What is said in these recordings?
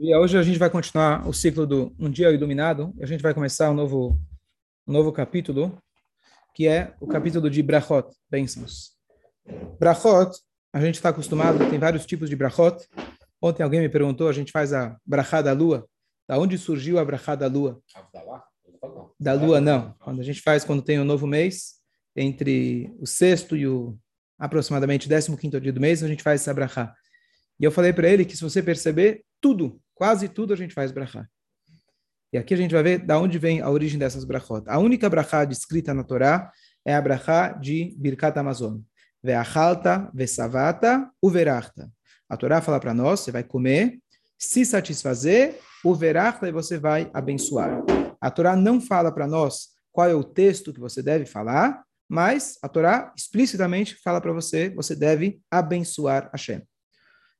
E hoje a gente vai continuar o ciclo do Um Dia Iluminado. A gente vai começar um novo, um novo capítulo, que é o capítulo de Brachot, bênçãos. Brachot, a gente está acostumado, tem vários tipos de Brachot. Ontem alguém me perguntou, a gente faz a Brachá da Lua. Da onde surgiu a Brachá da Lua? Da Lua, não. Quando a gente faz, quando tem um novo mês, entre o sexto e o aproximadamente 15º dia do mês, a gente faz essa Brachá. E eu falei para ele que se você perceber, tudo, quase tudo a gente faz brachá. E aqui a gente vai ver da onde vem a origem dessas brachot. A única brachá descrita na Torá é a brachá de Birkat Amazon. Ve'achalta, ve'savata, uverachta. A Torá fala para nós, você vai comer, se satisfazer, uverachta e você vai abençoar. A Torá não fala para nós qual é o texto que você deve falar, mas a Torá explicitamente fala para você, você deve abençoar Hashem.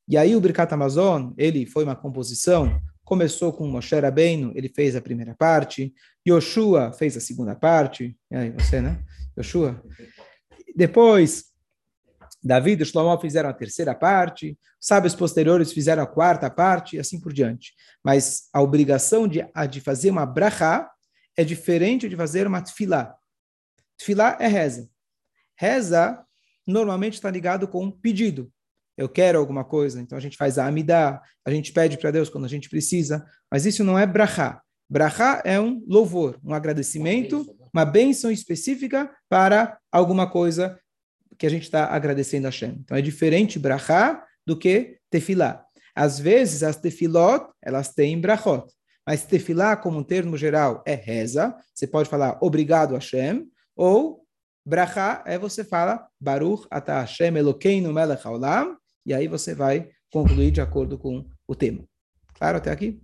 E aí o Birkat Amazon, ele foi uma composição, começou com Moshe Rabbeinu, ele fez a primeira parte, Yoshua fez a segunda parte, e aí você, né? Yoshua. Depois, David e Shlomo fizeram a terceira parte, sábios posteriores fizeram a quarta parte, e assim por diante. Mas a obrigação de, de fazer uma brachá é diferente de fazer uma tefilá. Tefilá é reza. Reza normalmente está ligado com pedido eu quero alguma coisa, então a gente faz a amidá, a gente pede para Deus quando a gente precisa, mas isso não é brachá. Brachá é um louvor, um agradecimento, uma bênção específica para alguma coisa que a gente está agradecendo a Hashem. Então é diferente brachá do que tefilá. Às vezes as tefilot, elas têm brachot, mas tefilá como um termo geral é reza, você pode falar obrigado Hashem, ou brachá é você fala Baruch ata Hashem Elokeinu melech haolam, e aí você vai concluir de acordo com o tema. Claro até aqui?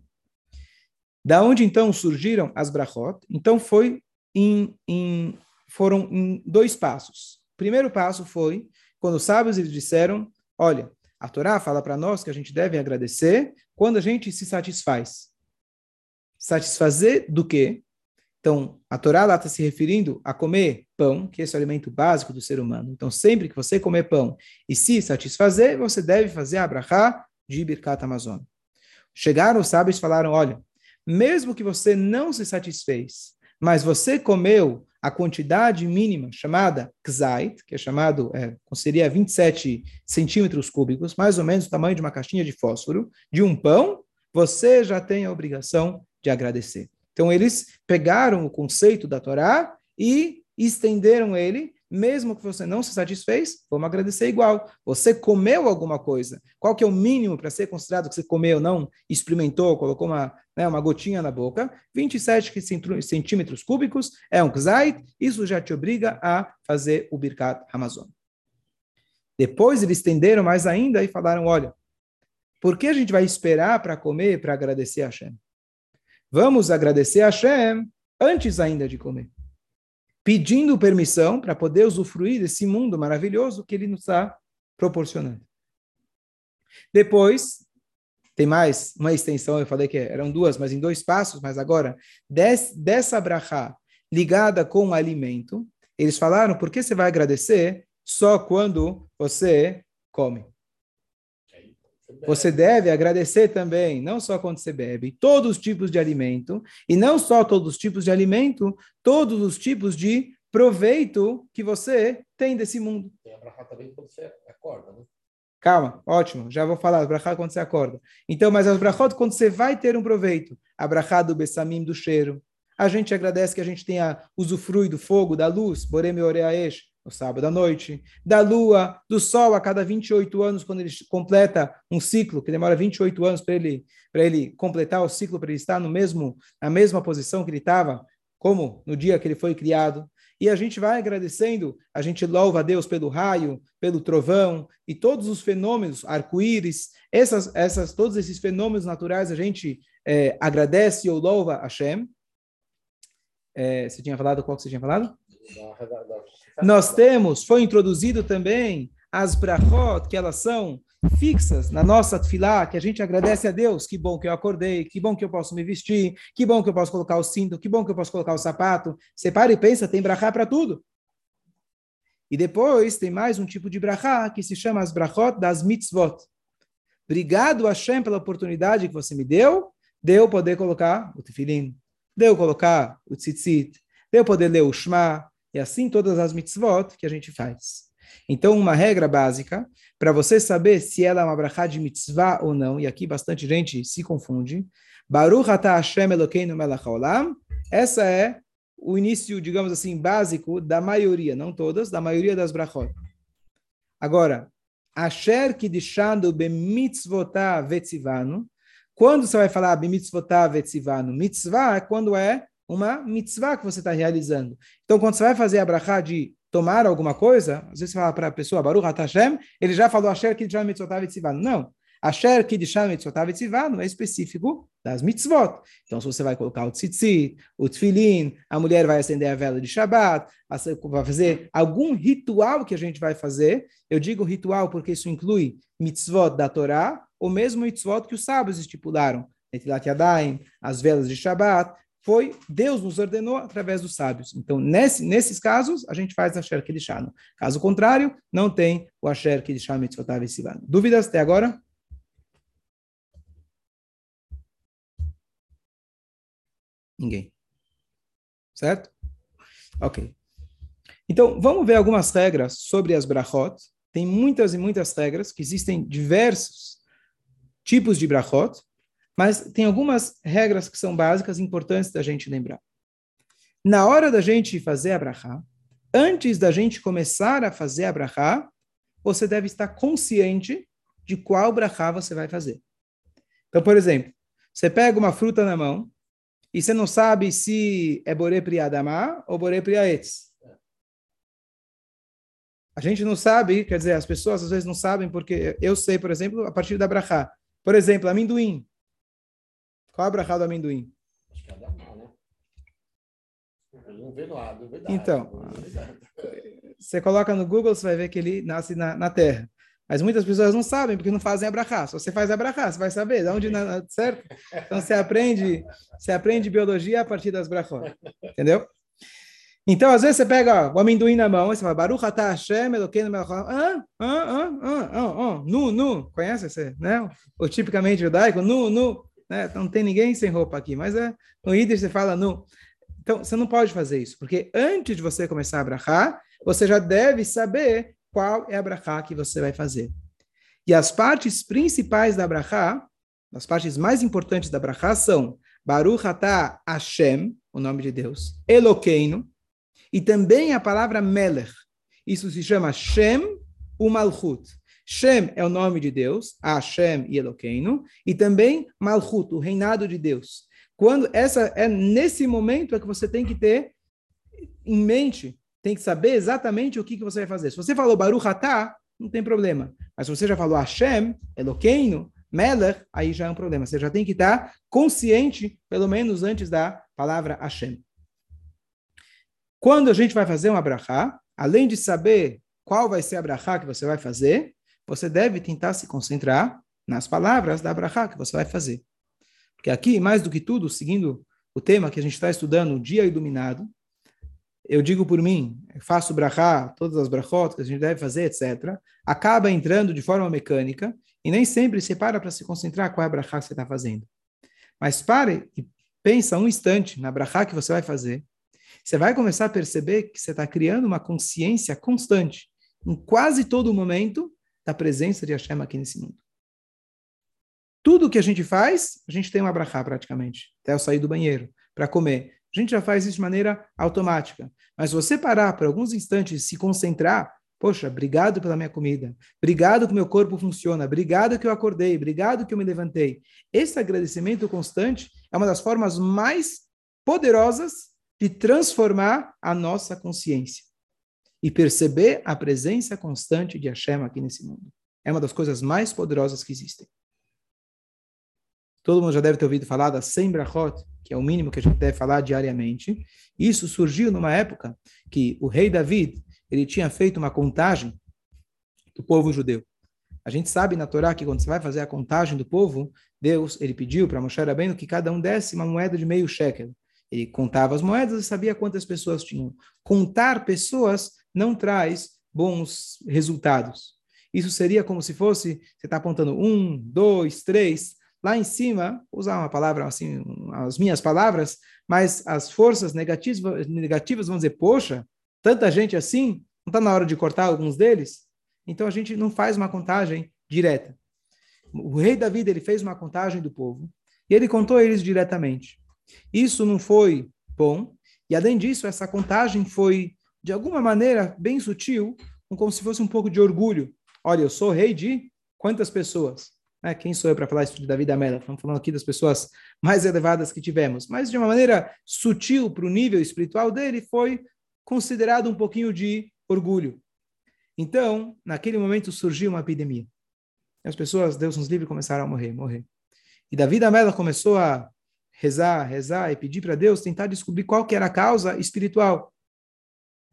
Da onde então surgiram as brachot? Então foi em, em, foram em dois passos. O primeiro passo foi quando os sábios eles disseram: olha, a Torá fala para nós que a gente deve agradecer quando a gente se satisfaz. Satisfazer do quê? Então, a Torá lá está se referindo a comer pão, que esse é o alimento básico do ser humano. Então, sempre que você comer pão e se satisfazer, você deve fazer a brachá de Birkat Amazon. Chegaram os sábios e falaram, olha, mesmo que você não se satisfez, mas você comeu a quantidade mínima chamada kzait, que é chamado, é, seria 27 centímetros cúbicos, mais ou menos o tamanho de uma caixinha de fósforo, de um pão, você já tem a obrigação de agradecer. Então, eles pegaram o conceito da Torá e estenderam ele, mesmo que você não se satisfez, vamos agradecer igual. Você comeu alguma coisa. Qual que é o mínimo para ser considerado que você comeu, não experimentou, colocou uma, né, uma gotinha na boca? 27 centímetros cúbicos é um kzait, isso já te obriga a fazer o Birkat Amazon. Depois eles estenderam mais ainda e falaram, olha, por que a gente vai esperar para comer, para agradecer a Hashem? Vamos agradecer a Hashem antes ainda de comer. Pedindo permissão para poder usufruir desse mundo maravilhoso que ele nos está proporcionando. Depois, tem mais uma extensão, eu falei que eram duas, mas em dois passos, mas agora, des, dessa brachá ligada com o alimento, eles falaram, por que você vai agradecer só quando você come? Você deve agradecer também, não só quando você bebe, todos os tipos de alimento, e não só todos os tipos de alimento, todos os tipos de proveito que você tem desse mundo. Tem a também quando você acorda, né? Calma, ótimo, já vou falar, brachá quando você acorda. Então, mas as brachot quando você vai ter um proveito, a brachá do bessamim, do cheiro. A gente agradece que a gente tenha usufrui do fogo, da luz, boreme oreaesh, no sábado à noite, da lua, do sol a cada 28 anos, quando ele completa um ciclo, que demora 28 anos para ele, ele completar o ciclo, para ele estar no mesmo, na mesma posição que ele estava, como no dia que ele foi criado. E a gente vai agradecendo, a gente louva a Deus pelo raio, pelo trovão e todos os fenômenos, arco-íris, essas, essas, todos esses fenômenos naturais a gente é, agradece ou louva a Hashem. É, você tinha falado, qual que você tinha falado? Nós temos, foi introduzido também as brachot, que elas são fixas na nossa tefilá, que a gente agradece a Deus, que bom que eu acordei, que bom que eu posso me vestir, que bom que eu posso colocar o cinto, que bom que eu posso colocar o sapato. Você para e pensa, tem brachá para tudo. E depois tem mais um tipo de brachá que se chama as brachot das mitzvot. obrigado Hashem pela oportunidade que você me deu, deu poder colocar o tefilim, deu colocar o tzitzit, deu poder ler o shema, e assim todas as mitzvot que a gente faz. Então, uma regra básica, para você saber se ela é uma brachá de mitzvah ou não, e aqui bastante gente se confunde, Baruch atah Hashem Elokeinu melech haolam, essa é o início, digamos assim, básico da maioria, não todas, da maioria das brachot. Agora, Asher kidishanu bemitzvotah vetzivanu, quando você vai falar bemitzvotah vetzivanu, mitzvah é quando é uma mitzvah que você está realizando. Então, quando você vai fazer a brachá de tomar alguma coisa, às vezes você fala para a pessoa, Baruch Hashem, ele já falou Asher kidishanu mitzvotah vetzivanu. Não. Asher Kiddusham Mitzvotav Etzivanu é específico das mitzvot. Então, se você vai colocar o tzitzit, o tefilin, a mulher vai acender a vela de Shabbat, vai fazer algum ritual que a gente vai fazer. Eu digo ritual porque isso inclui mitzvot da Torá, ou mesmo mitzvot que os sábios estipularam. Netilat Yadayim, as velas de Shabbat, foi Deus nos ordenou através dos sábios. Então, nesse, nesses casos, a gente faz Asher Kiddushanu. Caso contrário, não tem o Asher Kiddushanu Mitzvotav Etzivanu. Dúvidas até agora? Ninguém. Certo? Ok. Então, vamos ver algumas regras sobre as brachot. Tem muitas e muitas regras, que existem diversos tipos de brachot, mas tem algumas regras que são básicas, importantes da gente lembrar. Na hora da gente fazer a brachá, antes da gente começar a fazer a brachá, você deve estar consciente de qual brachá você vai fazer. Então, por exemplo, você pega uma fruta na mão, e você não sabe se é Boré Priadamá ou Boré Priaetz. A gente não sabe, quer dizer, as pessoas às vezes não sabem, porque eu sei, por exemplo, a partir da brachá. Por exemplo, amendoim. Qual é a brachá do amendoim? Acho que é Adamá, né? Não vê nada, Então, você coloca no Google, você vai ver que ele nasce na, na terra. Mas muitas pessoas não sabem, porque não fazem abrahá. Se você faz abrahá, você vai saber de onde, certo? Então, você aprende, você aprende biologia a partir das brachot. Entendeu? Então, às vezes, você pega ó, o amendoim na mão e você fala, Baruch atah Hashem Elokeinu melech ah, ah, ah, ah, ah, nu, nu. Conhece esse, né? O tipicamente judaico, nu, nu. Né? Não tem ninguém sem roupa aqui, mas é, no Yiddish você fala nu. Então, você não pode fazer isso, porque antes de você começar a abrahar, você já deve saber qual é a brachá que você vai fazer. E as partes principais da brachá, as partes mais importantes da brachá são Baruch atah Hashem, o nome de Deus, Eloqueino, e também a palavra Melech. Isso se chama Shem o Malchut. Shem é o nome de Deus, Hashem e Eloqueino, e também Malchut, o reinado de Deus. Quando essa é nesse momento é que você tem que ter em mente tem que saber exatamente o que, que você vai fazer. Se você falou Baruch Atah, não tem problema. Mas se você já falou Hashem, Eloqueino, Melech, aí já é um problema. Você já tem que estar consciente, pelo menos antes da palavra Hashem. Quando a gente vai fazer uma brachá, além de saber qual vai ser a brachá que você vai fazer, você deve tentar se concentrar nas palavras da brachá que você vai fazer. Porque aqui, mais do que tudo, seguindo o tema que a gente está estudando, o dia iluminado, eu digo por mim, faço brachá, todas as brachot que a gente deve fazer, etc., acaba entrando de forma mecânica e nem sempre você para para se concentrar qual é a brachá que você está fazendo. Mas pare e pensa um instante na brachá que você vai fazer. Você vai começar a perceber que você está criando uma consciência constante, em quase todo momento, da presença de Hashem aqui nesse mundo. Tudo que a gente faz, a gente tem uma brachá praticamente, até eu sair do banheiro, para comer. A gente já faz isso de maneira automática. Mas você parar por alguns instantes e se concentrar, poxa, obrigado pela minha comida, obrigado que meu corpo funciona, obrigado que eu acordei, obrigado que eu me levantei. Esse agradecimento constante é uma das formas mais poderosas de transformar a nossa consciência e perceber a presença constante de Hashem aqui nesse mundo. É uma das coisas mais poderosas que existem. Todo mundo já deve ter ouvido falar da 100 brachot, que é o mínimo que a gente deve falar diariamente. Isso surgiu numa época que o rei David ele tinha feito uma contagem do povo judeu. A gente sabe na Torá que quando você vai fazer a contagem do povo, Deus ele pediu para Moshe Rabbeinu que cada um desse uma moeda de meio shekel. Ele contava as moedas e sabia quantas pessoas tinham. Contar pessoas não traz bons resultados. isso seria como se fosse, você está apontando um, dois, três, lá em cima, usar uma palavra assim, as minhas palavras, mas as forças negativas, negativas vão dizer, poxa, tanta gente assim, não está na hora de cortar alguns deles? Então a gente não faz uma contagem direta. O rei Davi ele fez uma contagem do povo e ele contou eles diretamente. Isso não foi bom, e além disso, essa contagem foi, de alguma maneira, bem sutil, como se fosse um pouco de orgulho. Olha, eu sou rei de quantas pessoas? É, quem sou eu para falar isso de Davi da Mela? Estamos falando aqui das pessoas mais elevadas que tivemos. Mas, de uma maneira sutil para o nível espiritual dele, foi considerado um pouquinho de orgulho. Então, naquele momento surgiu uma epidemia. As pessoas, Deus nos livre, começaram a morrer, morrer. E Davi da Mela começou a rezar, rezar e pedir para Deus tentar descobrir qual que era a causa espiritual.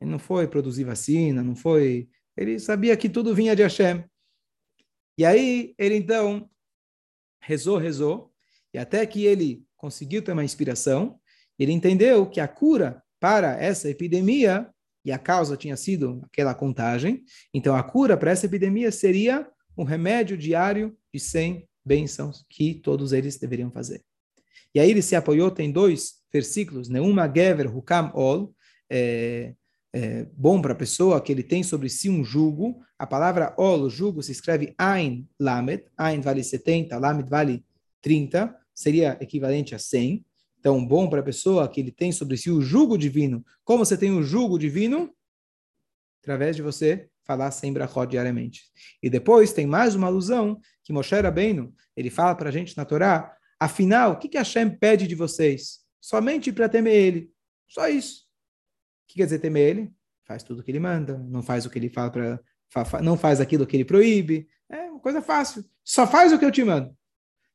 Ele não foi produzir vacina, não foi. Ele sabia que tudo vinha de Hashem. E aí ele então rezou, rezou, e até que ele conseguiu ter uma inspiração, ele entendeu que a cura para essa epidemia e a causa tinha sido aquela contagem. Então, a cura para essa epidemia seria um remédio diário de 100 bênçãos que todos eles deveriam fazer. E aí ele se apoiou, tem dois versículos, Neuma Gever Hukam Ol, é, é, bom para a pessoa que ele tem sobre si um jugo. A palavra Ol, jugo, se escreve Ain Lamed, Ain vale 70, Lamed vale 30, seria equivalente a 100. Então, bom para a pessoa que ele tem sobre si o jugo divino. Como você tem o jugo divino? Através de você falar sem brachot diariamente. E depois tem mais uma alusão que Moshe Rabbeinu, ele fala para a gente na Torá, afinal, o que, que Hashem pede de vocês? Somente para temer ele. Só isso. Que quer dizer temer ele? Faz tudo o que ele manda, não faz o que ele fala para... Não faz aquilo que ele proíbe. É uma coisa fácil. Só faz o que eu te mando.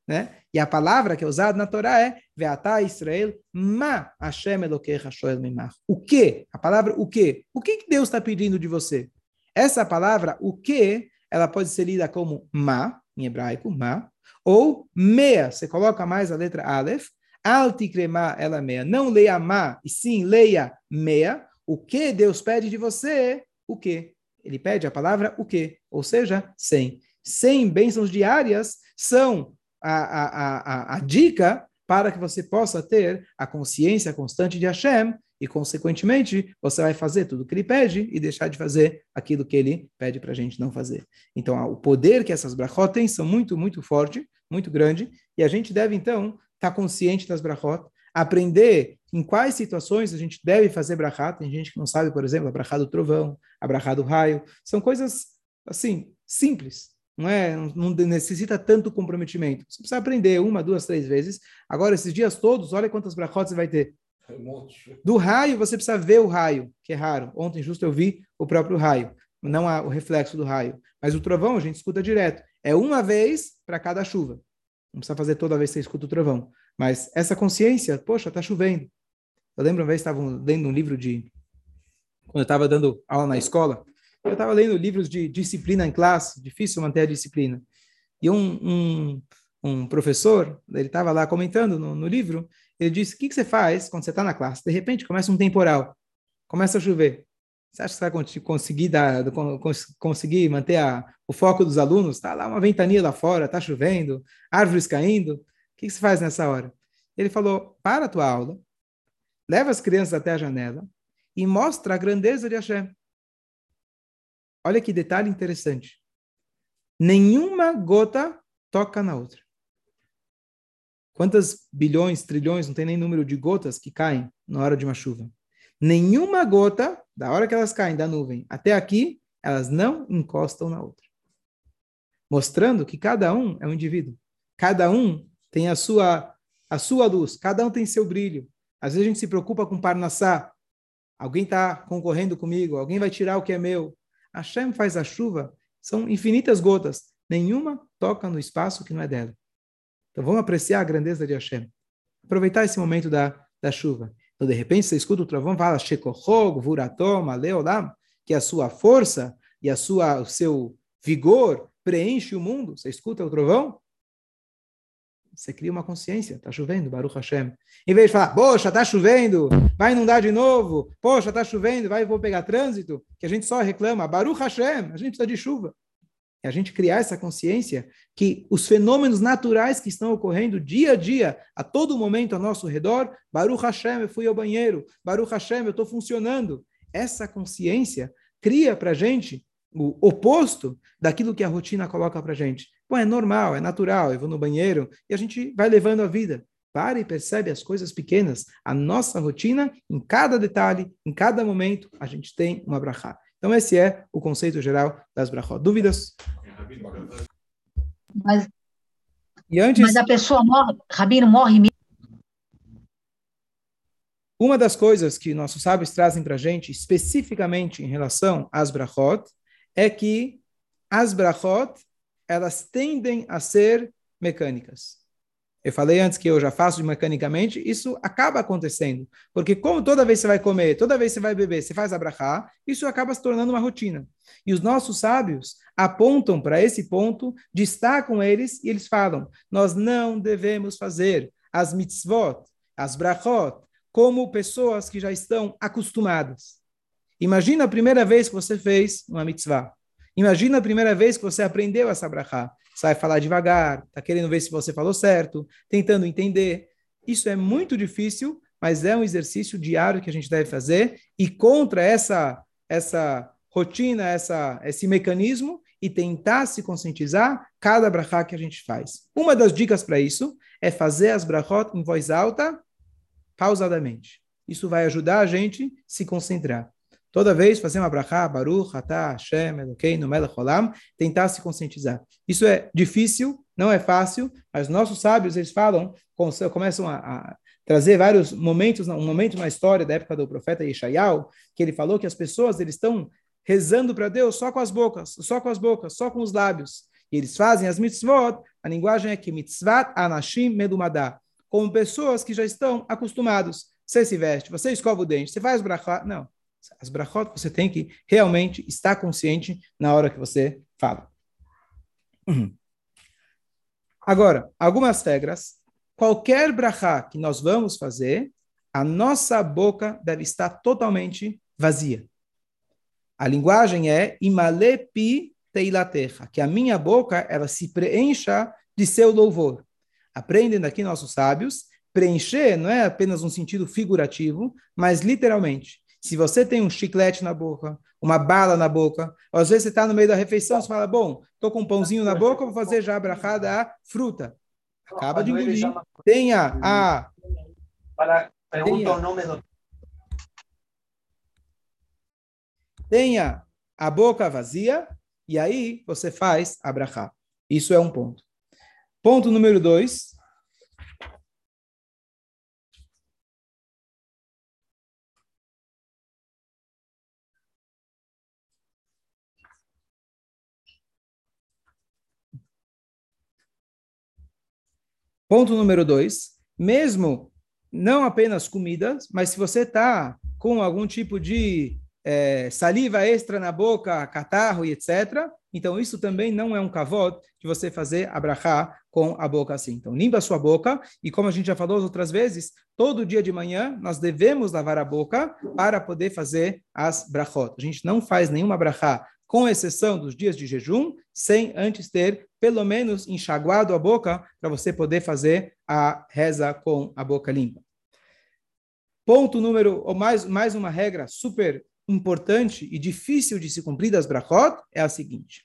Né? E a palavra que é usada na Torá é Veatá Israel ma Hashem Elokecha shoel. O que? A palavra o que? O que Deus está pedindo de você? Essa palavra, o que, ela pode ser lida como ma, em hebraico, ma, ou mea, você coloca mais a letra Aleph, altikrema ela meia. Não leia ma, e sim leia meia. O que Deus pede de você? O que? Ele pede a palavra o que? Ou seja, 100. 100 bênçãos diárias são a, a, a, a dica para que você possa ter a consciência constante de Hashem e, consequentemente, você vai fazer tudo o que ele pede e deixar de fazer aquilo que ele pede para a gente não fazer. Então, o poder que essas brachot têm são muito, muito forte, muito grande, e a gente deve, então, estar tá consciente das brachot, aprender em quais situações a gente deve fazer brachá. Tem gente que não sabe, por exemplo, a brachá do trovão, a brachá do raio. São coisas, assim, simples, não é, não necessita tanto comprometimento. Você precisa aprender uma, duas, três vezes. Agora, esses dias todos, olha quantas brachot você vai ter. Do raio, você precisa ver o raio, que é raro. Ontem, justo, eu vi o próprio raio, não o reflexo do raio. Mas o trovão, a gente escuta direto. É uma vez para cada chuva. Não precisa fazer toda vez que você escuta o trovão. Mas essa consciência, poxa, está chovendo. Eu lembro uma vez, estava lendo um livro de... Quando eu estava dando aula na escola, eu estava lendo livros de disciplina em classe, difícil manter a disciplina. E um, um, um professor, ele estava lá comentando no, no, livro, ele disse, o que, que você faz quando você está na classe? De repente começa um temporal, começa a chover. Você acha que você vai conseguir, dar, conseguir manter a, o foco dos alunos? Está lá uma ventania lá fora, está chovendo, árvores caindo. O que, que você faz nessa hora? Ele falou, para a tua aula, leva as crianças até a janela e mostra a grandeza de Hashem. Olha que detalhe interessante. Nenhuma gota toca na outra. Quantas bilhões, trilhões, não tem nem número de gotas que caem na hora de uma chuva. Nenhuma gota, da hora que elas caem da nuvem até aqui, elas não encostam na outra. Mostrando que cada um é um indivíduo. Cada um tem a sua, a sua luz, cada um tem seu brilho. Às vezes a gente se preocupa com Parnassá. Alguém está concorrendo comigo, alguém vai tirar o que é meu. Hashem faz a chuva, são infinitas gotas, nenhuma toca no espaço que não é dela. Então vamos apreciar a grandeza de Hashem. Aproveitar esse momento da, da chuva. Então, de repente, você escuta o trovão, fala Shekohog, Vuratom, Aleolam, que a sua força e a sua, o seu vigor preenche o mundo. Você escuta o trovão? Você cria uma consciência, está chovendo, Baruch Hashem. Em vez de falar, poxa, está chovendo, vai inundar de novo, poxa, está chovendo, vai, vou pegar trânsito, que a gente só reclama, Baruch Hashem, a gente precisa de chuva. É a gente criar essa consciência que os fenômenos naturais que estão ocorrendo dia a dia, a todo momento ao nosso redor, Baruch Hashem, eu fui ao banheiro, Baruch Hashem, eu estou funcionando. Essa consciência cria para a gente o oposto daquilo que a rotina coloca para a gente. Bom, é normal, é natural, eu vou no banheiro e a gente vai levando a vida. Para e percebe as coisas pequenas. A nossa rotina, em cada detalhe, em cada momento, a gente tem uma brachá. Então, esse é o conceito geral das brachot. Dúvidas? Mas, e antes, mas a pessoa morre, Rabino morre mesmo. Uma das coisas que nossos sábios trazem para a gente, especificamente em relação às brachot, é que as brachot, elas tendem a ser mecânicas. Eu falei antes que eu já faço mecanicamente, isso acaba acontecendo. Porque como toda vez você vai comer, toda vez você vai beber, você faz abrahá, isso acaba se tornando uma rotina. E os nossos sábios apontam para esse ponto de estar com eles e eles falam: nós não devemos fazer as mitzvot, as brachot, como pessoas que já estão acostumadas. Imagina a primeira vez que você fez uma mitzvah. Imagina a primeira vez que você aprendeu essa brachá sai falar devagar, está querendo ver se você falou certo, tentando entender. Isso é muito difícil, mas é um exercício diário que a gente deve fazer e contra essa essa rotina, essa esse mecanismo e tentar se conscientizar cada brachá que a gente faz. Uma das dicas para isso é fazer as brachot em voz alta, pausadamente. Isso vai ajudar a gente a se concentrar. Toda vez fazer uma brachá, Baruch, Atah, Hashem, Elokeinu, Melech Olam, tentar se conscientizar. Isso é difícil, não é fácil, mas nossos sábios, eles falam, começam a, a trazer vários momentos, um momento na história da época do profeta Yeshayahu, que ele falou que as pessoas eles estão rezando para Deus só com as bocas, só com as bocas, só com os lábios. E eles fazem as mitzvot, a linguagem é que mitzvat anashim medumadá, como pessoas que já estão acostumados. Você se veste, você escova o dente, você faz brachá, não. As brachot você tem que realmente estar consciente na hora que você fala. Uhum. Agora, algumas regras. Qualquer brachá que nós vamos fazer, a nossa boca deve estar totalmente vazia. A linguagem é imalepi teilatecha, que a minha boca ela se preencha de seu louvor. Aprendem daqui nossos sábios, preencher não é apenas um sentido figurativo, mas literalmente. Se você tem um chiclete na boca, uma bala na boca, ou às vezes você está no meio da refeição, você fala, bom, estou com um pãozinho na boca, vou fazer já a brachada a fruta. Acaba de engolir. Tenha a... Tenha, tenha a boca vazia, e aí você faz a brachá. Isso é um ponto. Ponto número dois, Ponto número dois, mesmo não apenas comidas, mas se você está com algum tipo de é, saliva extra na boca, catarro e etc., então isso também não é um kavod de você fazer abrahá com a boca assim. Então limpa a sua boca e como a gente já falou outras vezes, todo dia de manhã nós devemos lavar a boca para poder fazer as brachot. A gente não faz nenhuma brachá com exceção dos dias de jejum, sem antes ter pelo menos enxaguado a boca para você poder fazer a reza com a boca limpa. Ponto número, ou mais, mais uma regra super importante e difícil de se cumprir das brachot é a seguinte.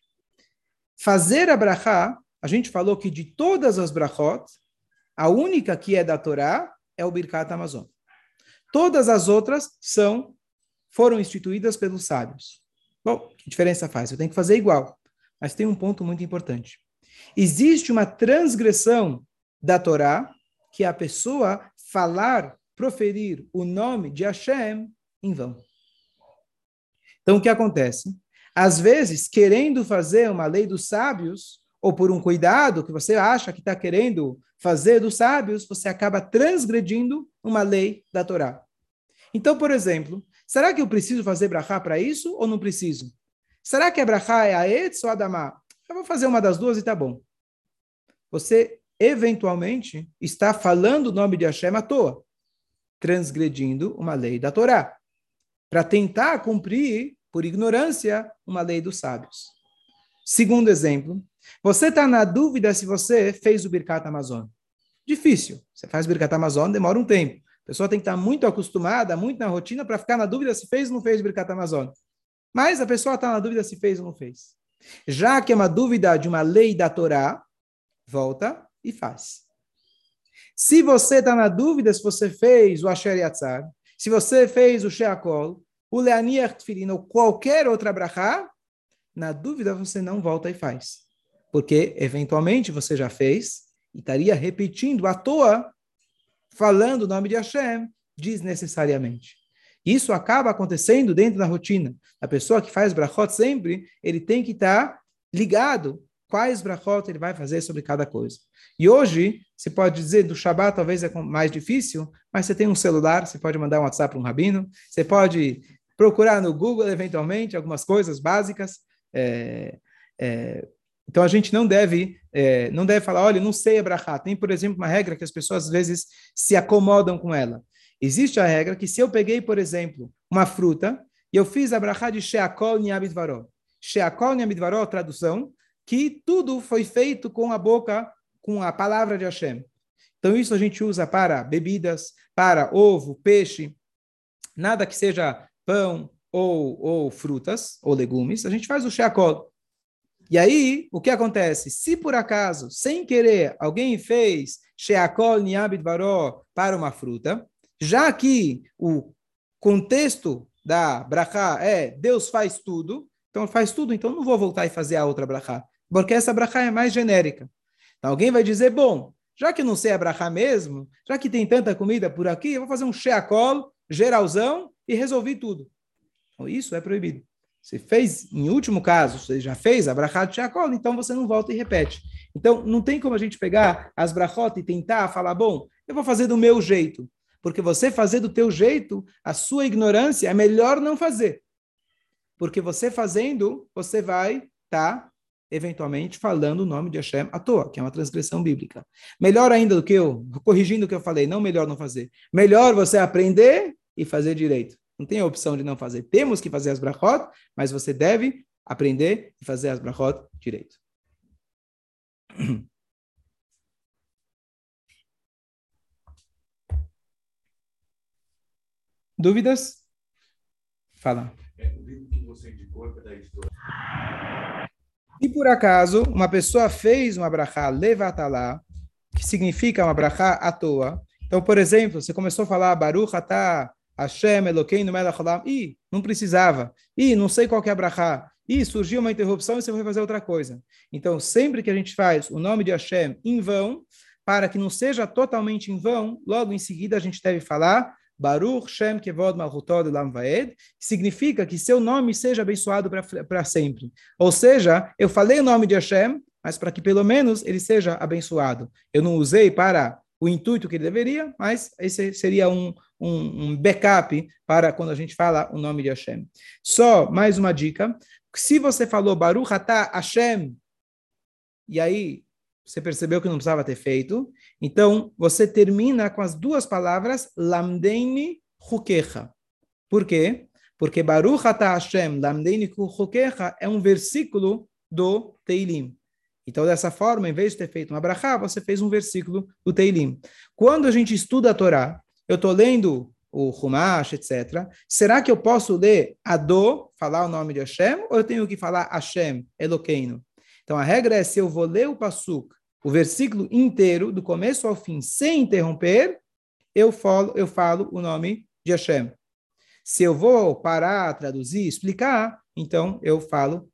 Fazer a brachá, a gente falou que de todas as brachot, a única que é da Torá é o Birkat Amazon. Todas as outras são foram instituídas pelos sábios. Bom, que diferença faz? Eu tenho que fazer igual. Mas tem um ponto muito importante. Existe uma transgressão da Torá, que a pessoa falar, proferir o nome de Hashem em vão. Então, o que acontece? Às vezes, querendo fazer uma lei dos sábios, ou por um cuidado que você acha que está querendo fazer dos sábios, você acaba transgredindo uma lei da Torá. Então, por exemplo, será que eu preciso fazer brachá para isso ou não preciso? Será que a brachá é a etz ou a damá? Eu vou fazer uma das duas e tá bom. Você, eventualmente, está falando o nome de Hashem à toa, transgredindo uma lei da Torá, para tentar cumprir, por ignorância, uma lei dos sábios. Segundo exemplo, você está na dúvida se você fez o Birkat Amazon. Difícil. Você faz o Birkat Amazon, demora um tempo. A pessoa tem que estar muito acostumada, muito na rotina, para ficar na dúvida se fez ou não fez Birkat Amazon. Mas a pessoa está na dúvida se fez ou não fez. Já que é uma dúvida de uma lei da Torá, volta e faz. Se você está na dúvida se você fez o Asher Yatzar, se você fez o Sheakol, o Leaniach Tfilin ou qualquer outra brachá, na dúvida você não volta e faz. Porque, eventualmente, você já fez e estaria repetindo à toa, falando o nome de Hashem, desnecessariamente. Isso acaba acontecendo dentro da rotina. A pessoa que faz brachot sempre, ele tem que estar ligado quais brachot ele vai fazer sobre cada coisa. E hoje, você pode dizer, do Shabat talvez é mais difícil, mas você tem um celular, você pode mandar um WhatsApp para um rabino, você pode procurar no Google, eventualmente, algumas coisas básicas. É, é, então, a gente não deve, é, não deve falar, olha, não sei a Tem, por exemplo, uma regra que as pessoas, às vezes, se acomodam com ela. Existe a regra que se eu peguei, por exemplo, uma fruta, e eu fiz a brachá de Sheakol Niabidvaró. Sheakol Niabidvaró, tradução, que tudo foi feito com a boca, com a palavra de Hashem. Então, isso a gente usa para bebidas, para ovo, peixe, nada que seja pão ou, ou frutas ou legumes, a gente faz o sheakol. E aí, o que acontece? Se por acaso, sem querer, alguém fez sheakol niabit baró para uma fruta, já que o contexto da brachá é Deus faz tudo, então faz tudo, então não vou voltar e fazer a outra brachá porque essa brachá é mais genérica. Então, alguém vai dizer, bom, já que não sei a brachá mesmo, já que tem tanta comida por aqui, eu vou fazer um sheakol, geralzão, e resolvi tudo. Então, isso é proibido. Você fez, em último caso, você já fez a brachá de sheakol, então você não volta e repete. Então, não tem como a gente pegar as brachot e tentar falar, bom, eu vou fazer do meu jeito. Porque você fazer do teu jeito, a sua ignorância, é melhor não fazer. Porque você fazendo, você vai estar tá eventualmente falando o nome de Hashem à toa, que é uma transgressão bíblica. Melhor ainda do que eu, corrigindo o que eu falei, não melhor não fazer. Melhor você aprender e fazer direito. Não tem a opção de não fazer. Temos que fazer as brachot, mas você deve aprender e fazer as brachot direito. Dúvidas? Fala. É, o livro que você indicou é da editora. Se por acaso uma pessoa fez uma brachá levatalá, que significa uma brachá à toa, então, por exemplo, você começou a falar Baruch atah Hashem Elokeinu melech haolam, e não precisava, e não sei qual é a brachá, e surgiu uma interrupção e você foi fazer outra coisa. Então, sempre que a gente faz o nome de Hashem em vão, para que não seja totalmente em vão, logo em seguida a gente deve falar Baruch Shem Kevod Malchutod Lam Vaed, significa que seu nome seja abençoado para sempre. Ou seja, eu falei o nome de Hashem, mas para que pelo menos ele seja abençoado. Eu não usei para o intuito que ele deveria, mas esse seria um, um, um backup para quando a gente fala o nome de Hashem. Só mais uma dica: se você falou Baruch Atah Hashem, e aí você percebeu que não precisava ter feito. Então, você termina com as duas palavras lamdeini hukecha. Por quê? Porque Baruch atah Hashem lamdeini hukecha é um versículo do Teilim. Então, dessa forma, em vez de ter feito uma brachá, você fez um versículo do Teilim. Quando a gente estuda a Torá, eu estou lendo o Humash, etc. Será que eu posso ler Ado, falar o nome de Hashem, ou eu tenho que falar Hashem, Eloqueino? Então, a regra é, se eu vou ler o Pasuk o versículo inteiro, do começo ao fim, sem interromper, eu falo, eu falo o nome de Hashem. Se eu vou parar, traduzir, explicar, então eu falo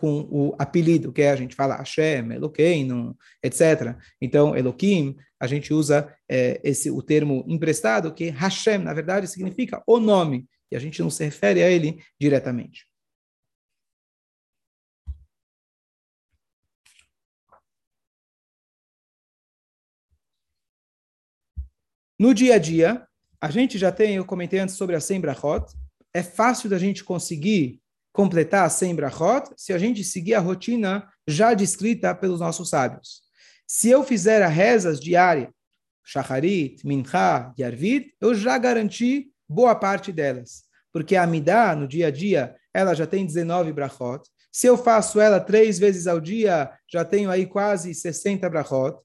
com o apelido, que é a gente fala Hashem, Eloquim, etc. Então, Eloquim, a gente usa é, esse o termo emprestado, que Hashem, na verdade, significa o nome, e a gente não se refere a ele diretamente. No dia a dia, a gente já tem, eu comentei antes sobre a 100 brachot, é fácil da gente conseguir completar 100 brachot se a gente seguir a rotina já descrita pelos nossos sábios. Se eu fizer as rezas diárias, Shacharit, Mincha, Yarvid, eu já garanti boa parte delas. Porque a Midah, no dia a dia, ela já tem 19 brachot. Se eu faço ela três vezes ao dia, já tenho aí quase 60 brachot.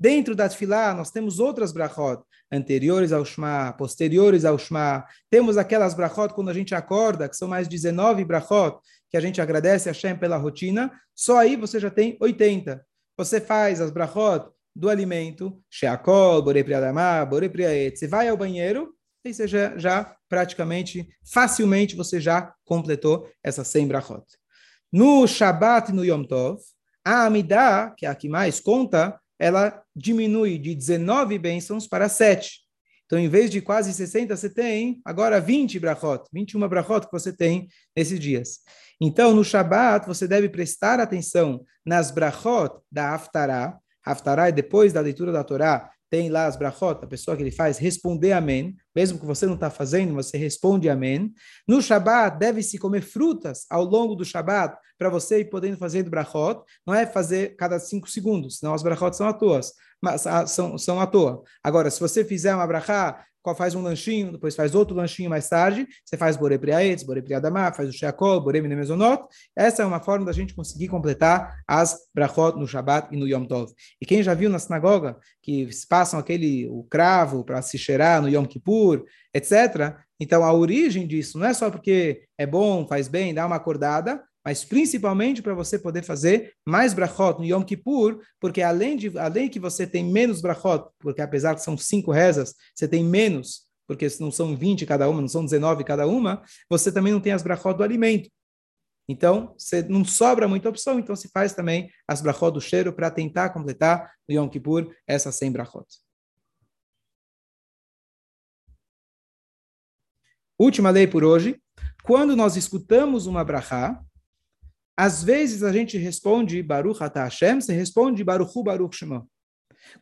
Dentro da Tfilá, nós temos outras brachot, anteriores ao Shema, posteriores ao Shema. Temos aquelas brachot quando a gente acorda, que são mais 19 brachot, que a gente agradece a Hashem pela rotina. Só aí você já tem 80. Você faz as brachot do alimento, Sheakol, Borei Priadamá, Borei Priaet. Você vai ao banheiro, e você já, já praticamente, facilmente, você já completou essas 100 brachot. No Shabat e no Yom Tov, a Amidah, que é a que mais conta, ela diminui de 19 bênçãos para 7. Então, em vez de quase 60, você tem agora 20 brachot, 21 brachot que você tem nesses dias. Então, no Shabat, você deve prestar atenção nas brachot da Haftarah. Haftarah é depois da leitura da Torá, tem lá as brachot, a pessoa que ele faz, responder amém. Mesmo que você não está fazendo, você responde amém. No Shabat, deve-se comer frutas ao longo do Shabat, para você ir podendo fazer do brachot. Não é fazer cada cinco segundos, senão as brachot são à toa. Mas, ah, são, são à toa. Agora, se você fizer uma brachá, faz um lanchinho, depois faz outro lanchinho mais tarde, você faz Bore Priaetz, Bore Priadamá, faz o Sheakol, Bore Minemezonot. Essa é uma forma da gente conseguir completar as brachot no Shabbat e no Yom Tov. E quem já viu na sinagoga que passam aquele o cravo para se cheirar no Yom Kippur, etc. Então a origem disso não é só porque é bom, faz bem, dá uma acordada, mas principalmente para você poder fazer mais brachot no Yom Kippur, porque além de além que você tem menos brachot, porque apesar que são cinco rezas, você tem menos, porque não são 20 cada uma, não são 19 cada uma, você também não tem as brachot do alimento. Então, você não sobra muita opção, então se faz também as brachot do cheiro para tentar completar no Yom Kippur essas 100 brachot. Última lei por hoje. Quando nós escutamos uma brachá, às vezes a gente responde Baruch Atah Hashem, você responde Baruchu Baruch Shema.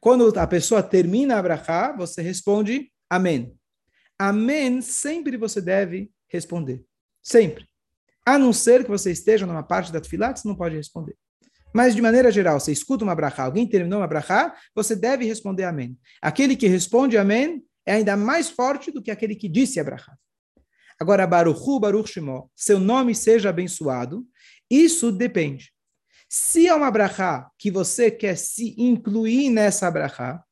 Quando a pessoa termina a brachá, você responde Amém. Amém sempre você deve responder. Sempre. A não ser que você esteja numa parte da tefilá que você não pode responder. Mas, de maneira geral, você escuta uma brachá, alguém terminou uma brachá, você deve responder amém. Aquele que responde amém é ainda mais forte do que aquele que disse a brachá. Agora, Baruchu, Baruch Shemo, seu nome seja abençoado, isso depende. Se é uma brachá que você quer se incluir nessa brachá,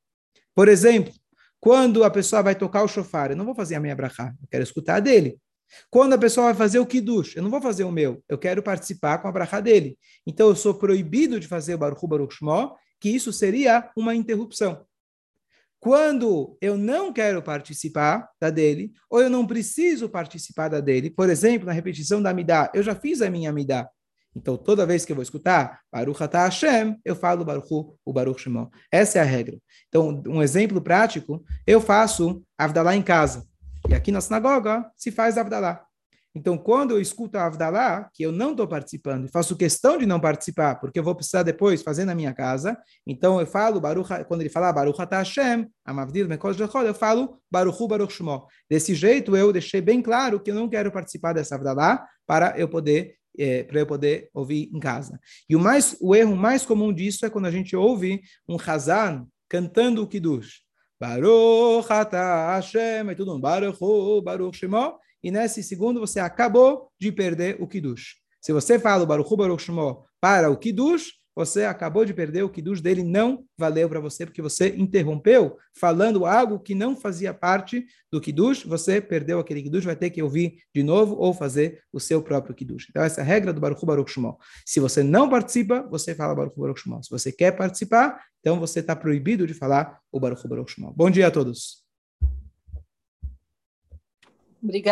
por exemplo, quando a pessoa vai tocar o shofar, eu não vou fazer a minha brachá, eu quero escutar a dele. Quando a pessoa vai fazer o kiddush, eu não vou fazer o meu, eu quero participar com a brachá dele. Então eu sou proibido de fazer o baruch baruch shmo, que isso seria uma interrupção. Quando eu não quero participar da dele, ou eu não preciso participar da dele, por exemplo, na repetição da Amidá, eu já fiz a minha Amidá, então, toda vez que eu vou escutar Baruch Atah Hashem, eu falo Baruch o Baruch Shemon. Essa é a regra. Então, um exemplo prático, eu faço Avdalá em casa. E aqui na sinagoga se faz Avdalá. Então, quando eu escuto a Avdalá, que eu não estou participando, e faço questão de não participar, porque eu vou precisar depois fazer na minha casa, então eu falo, Baruch, quando ele falar Baruch Atah Hashem, Amavdil Mekos eu falo Baruch Baruch Shmo. Desse jeito, eu deixei bem claro que eu não quero participar dessa Avdalá para eu poder é, para eu poder ouvir em casa. E o, mais, o erro mais comum disso é quando a gente ouve um Hazan cantando o Kiddush. Baruch atah Hashem, e tudo, Baruch Baruch Shemo, e nesse segundo você acabou de perder o Kiddush. Se você fala o Baruch Baruch Shemo para o Kiddush, você acabou de perder, o Kiddush dele não valeu para você, porque você interrompeu falando algo que não fazia parte do Kiddush, você perdeu aquele Kiddush, vai ter que ouvir de novo ou fazer o seu próprio Kiddush. Então, essa é a regra do Baruch Baruch Shmo. Se você não participa, você fala Baruch Baruch Shmo. Se você quer participar, então você está proibido de falar o Baruch Baruch Shmo. Bom dia a todos. Obrigada.